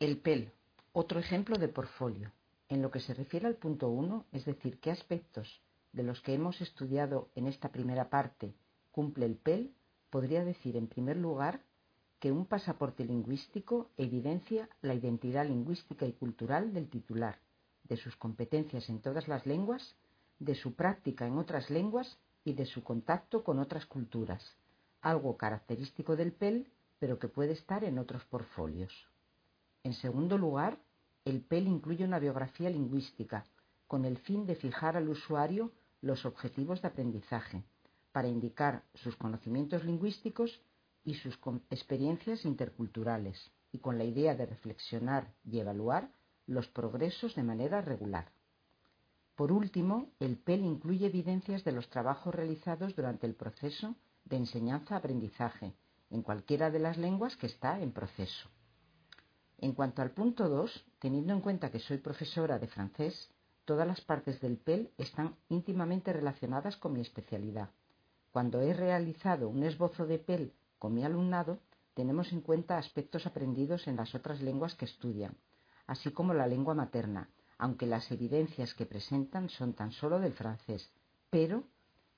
El PEL, otro ejemplo de portfolio. En lo que se refiere al punto 1, es decir, qué aspectos de los que hemos estudiado en esta primera parte cumple el PEL, podría decir en primer lugar que un pasaporte lingüístico evidencia la identidad lingüística y cultural del titular, de sus competencias en todas las lenguas, de su práctica en otras lenguas y de su contacto con otras culturas, algo característico del PEL, pero que puede estar en otros portfolios. En segundo lugar, el PEL incluye una biografía lingüística, con el fin de fijar al usuario los objetivos de aprendizaje, para indicar sus conocimientos lingüísticos y sus experiencias interculturales, y con la idea de reflexionar y evaluar los progresos de manera regular. Por último, el PEL incluye evidencias de los trabajos realizados durante el proceso de enseñanza-aprendizaje en cualquiera de las lenguas que está en proceso. En cuanto al punto 2, teniendo en cuenta que soy profesora de francés, todas las partes del PEL están íntimamente relacionadas con mi especialidad. Cuando he realizado un esbozo de PEL con mi alumnado, tenemos en cuenta aspectos aprendidos en las otras lenguas que estudian, así como la lengua materna, aunque las evidencias que presentan son tan solo del francés. Pero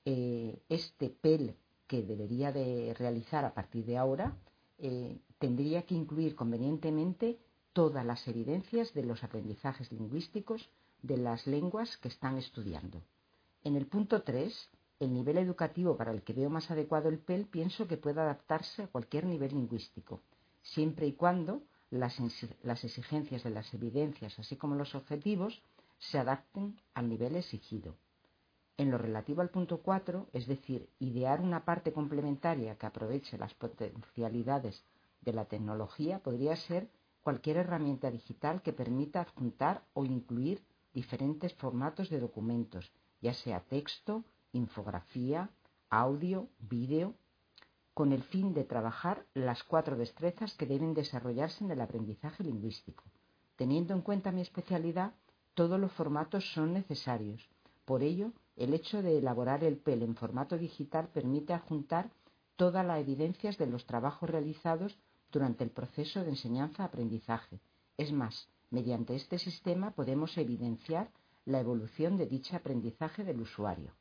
eh, este PEL que debería de realizar a partir de ahora eh, tendría que incluir convenientemente todas las evidencias de los aprendizajes lingüísticos de las lenguas que están estudiando. En el punto 3 el nivel educativo para el que veo más adecuado el PEL pienso que puede adaptarse a cualquier nivel lingüístico, siempre y cuando las, exigencias de las evidencias, así como los objetivos, se adapten al nivel exigido. En lo relativo al punto 4, es decir, idear una parte complementaria que aproveche las potencialidades de la tecnología, podría ser cualquier herramienta digital que permita adjuntar o incluir diferentes formatos de documentos, ya sea texto, infografía, audio, vídeo, con el fin de trabajar las cuatro destrezas que deben desarrollarse en el aprendizaje lingüístico. Teniendo en cuenta mi especialidad, todos los formatos son necesarios. Por ello, el hecho de elaborar el PEL en formato digital permite adjuntar todas las evidencias de los trabajos realizados durante el proceso de enseñanza-aprendizaje. Es más, mediante este sistema podemos evidenciar la evolución de dicho aprendizaje del usuario.